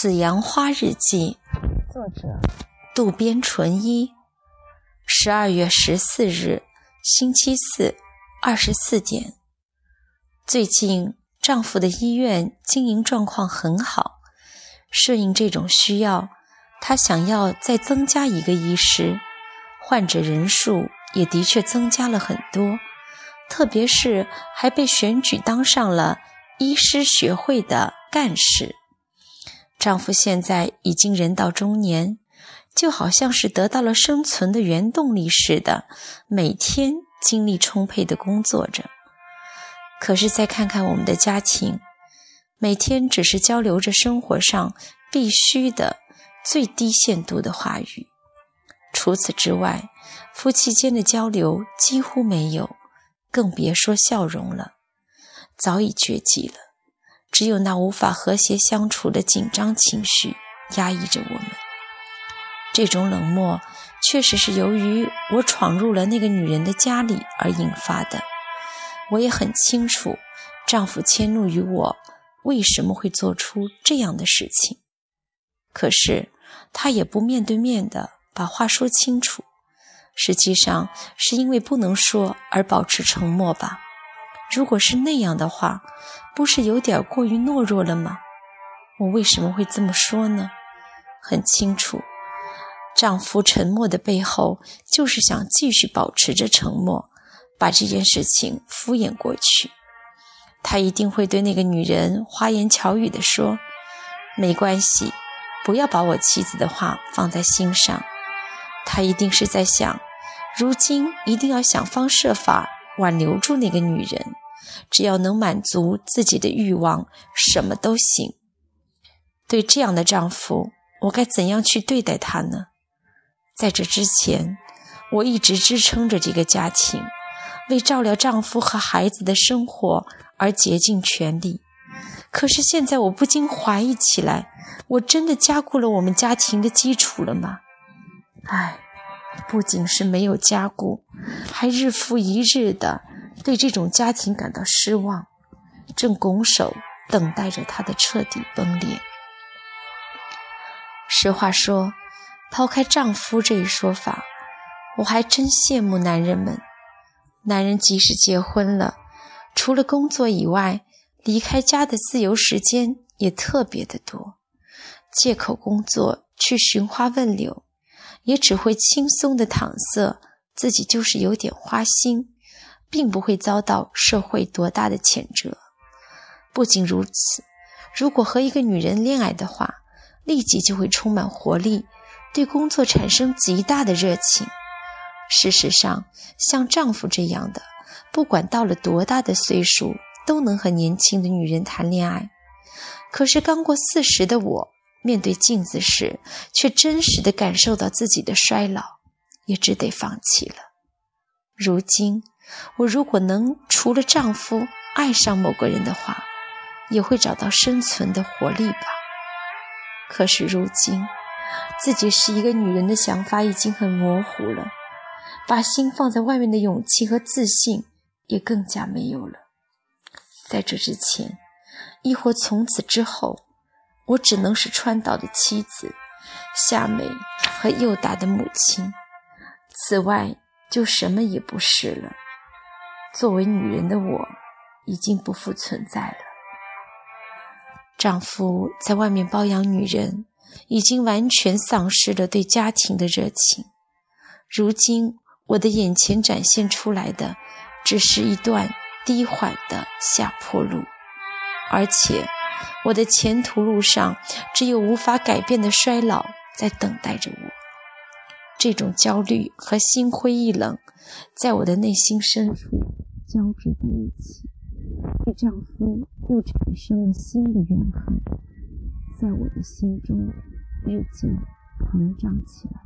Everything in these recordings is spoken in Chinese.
紫阳花日记，作者渡边淳一。十二月十四日，星期四，二十四点。最近丈夫的医院经营状况很好，顺应这种需要，他想要再增加一个医师，患者人数也的确增加了很多，特别是还被选举当上了医师学会的干事。丈夫现在已经人到中年，就好像是得到了生存的原动力似的，每天精力充沛地工作着。可是再看看我们的家庭，每天只是交流着生活上必须的最低限度的话语，除此之外，夫妻间的交流几乎没有，更别说笑容了，早已绝迹了。只有那无法和谐相处的紧张情绪压抑着我们。这种冷漠确实是由于我闯入了那个女人的家里而引发的。我也很清楚，丈夫迁怒于我为什么会做出这样的事情。可是他也不面对面的把话说清楚，实际上是因为不能说而保持沉默吧。如果是那样的话，不是有点过于懦弱了吗？我为什么会这么说呢？很清楚，丈夫沉默的背后，就是想继续保持着沉默，把这件事情敷衍过去。他一定会对那个女人花言巧语地说：“没关系，不要把我妻子的话放在心上。”他一定是在想，如今一定要想方设法。挽留住那个女人，只要能满足自己的欲望，什么都行。对这样的丈夫，我该怎样去对待他呢？在这之前，我一直支撑着这个家庭，为照料丈夫和孩子的生活而竭尽全力。可是现在，我不禁怀疑起来：我真的加固了我们家庭的基础了吗？唉。不仅是没有加固，还日复一日的对这种家庭感到失望，正拱手等待着他的彻底崩裂。实话说，抛开丈夫这一说法，我还真羡慕男人们。男人即使结婚了，除了工作以外，离开家的自由时间也特别的多，借口工作去寻花问柳。也只会轻松的搪塞自己就是有点花心，并不会遭到社会多大的谴责。不仅如此，如果和一个女人恋爱的话，立即就会充满活力，对工作产生极大的热情。事实上，像丈夫这样的，不管到了多大的岁数，都能和年轻的女人谈恋爱。可是刚过四十的我。面对镜子时，却真实的感受到自己的衰老，也只得放弃了。如今，我如果能除了丈夫爱上某个人的话，也会找到生存的活力吧。可是如今，自己是一个女人的想法已经很模糊了，把心放在外面的勇气和自信也更加没有了。在这之前，亦或从此之后。我只能是川岛的妻子，夏美和佑达的母亲，此外就什么也不是了。作为女人的我，已经不复存在了。丈夫在外面包养女人，已经完全丧失了对家庭的热情。如今我的眼前展现出来的，只是一段低缓的下坡路，而且。我的前途路上，只有无法改变的衰老在等待着我。这种焦虑和心灰意冷，在我的内心深处交织在一起，对丈夫又产生了新的怨恨，在我的心中日渐膨胀起来。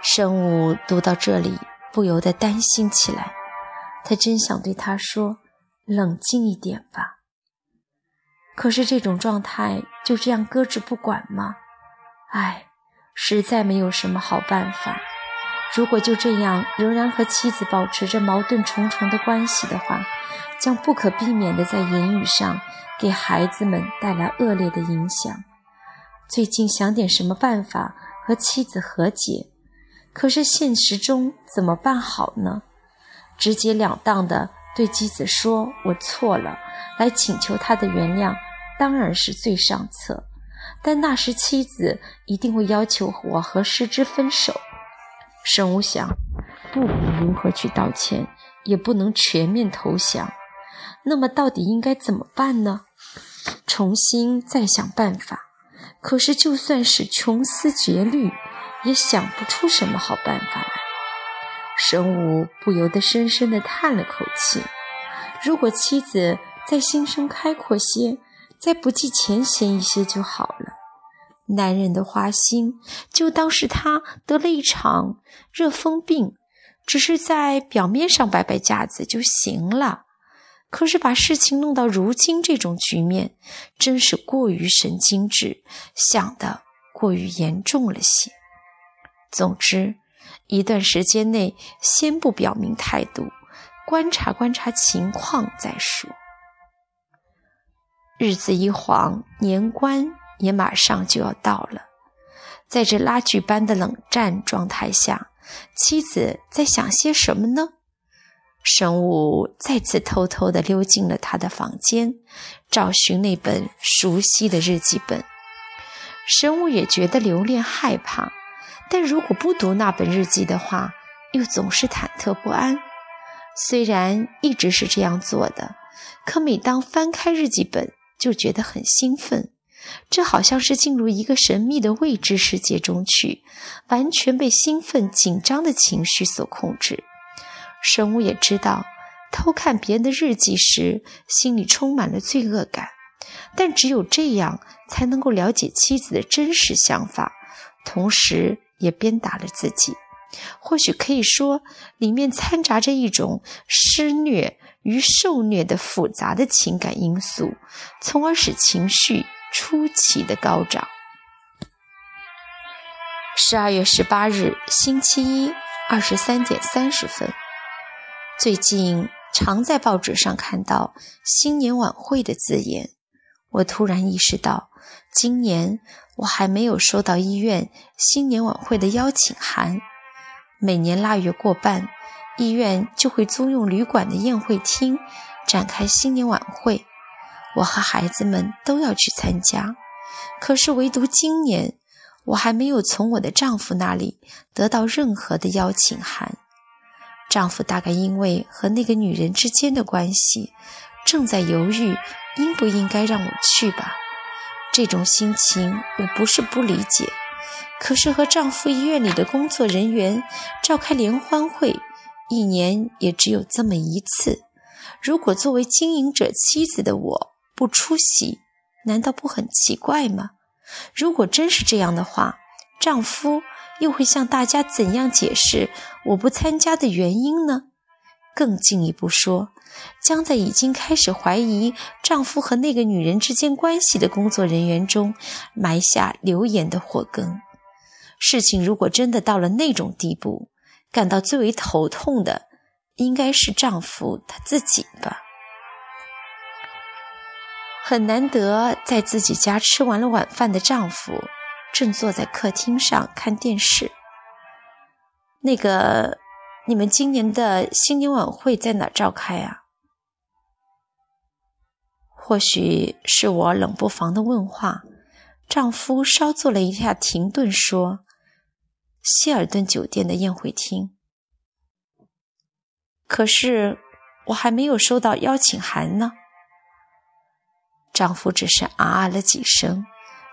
生物读到这里，不由得担心起来。他真想对他说。冷静一点吧。可是这种状态就这样搁置不管吗？唉，实在没有什么好办法。如果就这样仍然和妻子保持着矛盾重重的关系的话，将不可避免地在言语上给孩子们带来恶劣的影响。最近想点什么办法和妻子和解，可是现实中怎么办好呢？直截了当地对妻子说“我错了”，来请求他的原谅，当然是最上策。但那时妻子一定会要求我和失之分手。神武想，不管如何去道歉，也不能全面投降。那么到底应该怎么办呢？重新再想办法。可是就算是穷思竭虑，也想不出什么好办法来。神武不由得深深地叹了口气。如果妻子再心胸开阔些，再不计前嫌一些就好了。男人的花心，就当是他得了一场热风病，只是在表面上摆摆架子就行了。可是把事情弄到如今这种局面，真是过于神经质，想的过于严重了些。总之，一段时间内先不表明态度，观察观察情况再说。日子一晃，年关也马上就要到了，在这拉锯般的冷战状态下，妻子在想些什么呢？神武再次偷偷地溜进了他的房间，找寻那本熟悉的日记本。神武也觉得留恋害怕，但如果不读那本日记的话，又总是忐忑不安。虽然一直是这样做的，可每当翻开日记本，就觉得很兴奋。这好像是进入一个神秘的未知世界中去，完全被兴奋紧张的情绪所控制。神武也知道，偷看别人的日记时，心里充满了罪恶感。但只有这样，才能够了解妻子的真实想法，同时也鞭打了自己。或许可以说，里面掺杂着一种施虐与受虐的复杂的情感因素，从而使情绪出奇的高涨。十二月十八日，星期一，二十三点三十分。最近常在报纸上看到新年晚会的字眼，我突然意识到，今年我还没有收到医院新年晚会的邀请函。每年腊月过半，医院就会租用旅馆的宴会厅展开新年晚会，我和孩子们都要去参加。可是唯独今年，我还没有从我的丈夫那里得到任何的邀请函。丈夫大概因为和那个女人之间的关系，正在犹豫应不应该让我去吧。这种心情我不是不理解，可是和丈夫医院里的工作人员召开联欢会，一年也只有这么一次。如果作为经营者妻子的我不出席，难道不很奇怪吗？如果真是这样的话，丈夫。又会向大家怎样解释我不参加的原因呢？更进一步说，将在已经开始怀疑丈夫和那个女人之间关系的工作人员中埋下流言的祸根。事情如果真的到了那种地步，感到最为头痛的应该是丈夫他自己吧。很难得在自己家吃完了晚饭的丈夫。正坐在客厅上看电视。那个，你们今年的新年晚会在哪召开啊？或许是我冷不防的问话，丈夫稍做了一下停顿，说：“希尔顿酒店的宴会厅。”可是我还没有收到邀请函呢。丈夫只是啊啊了几声，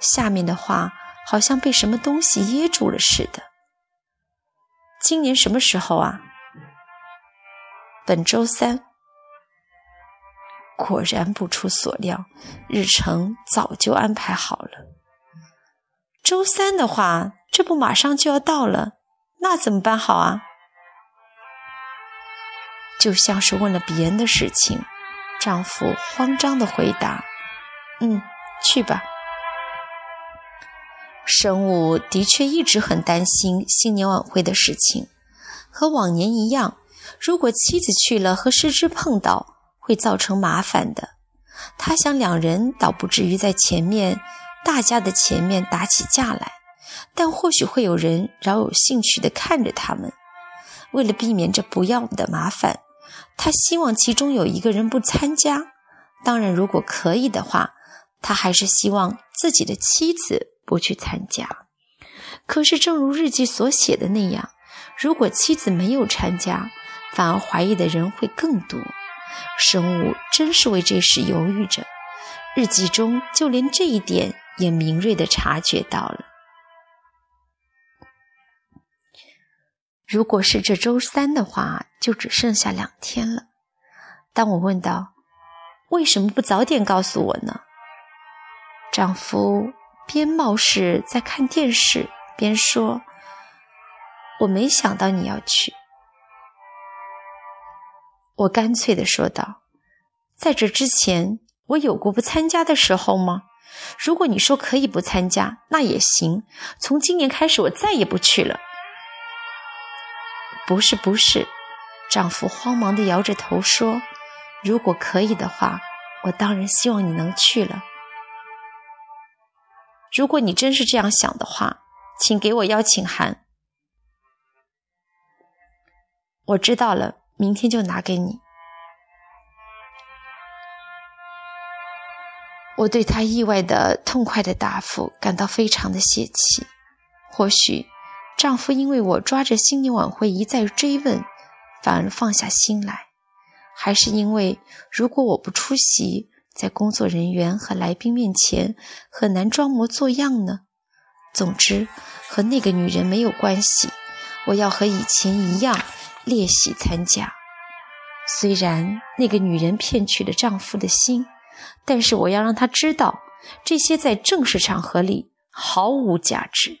下面的话。好像被什么东西噎住了似的。今年什么时候啊？本周三。果然不出所料，日程早就安排好了。周三的话，这不马上就要到了，那怎么办好啊？就像是问了别人的事情，丈夫慌张的回答：“嗯，去吧。”神武的确一直很担心新年晚会的事情，和往年一样，如果妻子去了和失之碰到，会造成麻烦的。他想两人倒不至于在前面大家的前面打起架来，但或许会有人饶有兴趣地看着他们。为了避免这不要的麻烦，他希望其中有一个人不参加。当然，如果可以的话，他还是希望自己的妻子不去参加。可是，正如日记所写的那样，如果妻子没有参加，反而怀疑的人会更多。生物真是为这事犹豫着，日记中就连这一点也敏锐地察觉到了。如果是这周三的话，就只剩下两天了。当我问道：“为什么不早点告诉我呢？”丈夫边冒视在看电视，边说：“我没想到你要去。”我干脆的说道：“在这之前，我有过不参加的时候吗？如果你说可以不参加，那也行。从今年开始，我再也不去了。”不是，不是，丈夫慌忙的摇着头说：“如果可以的话，我当然希望你能去了。如果你真是这样想的话，请给我邀请函。我知道了。”明天就拿给你。我对他意外的痛快的答复感到非常的泄气。或许丈夫因为我抓着新年晚会一再追问，反而放下心来；还是因为如果我不出席，在工作人员和来宾面前很难装模作样呢？总之，和那个女人没有关系。我要和以前一样。列席参加，虽然那个女人骗取了丈夫的心，但是我要让她知道，这些在正式场合里毫无价值。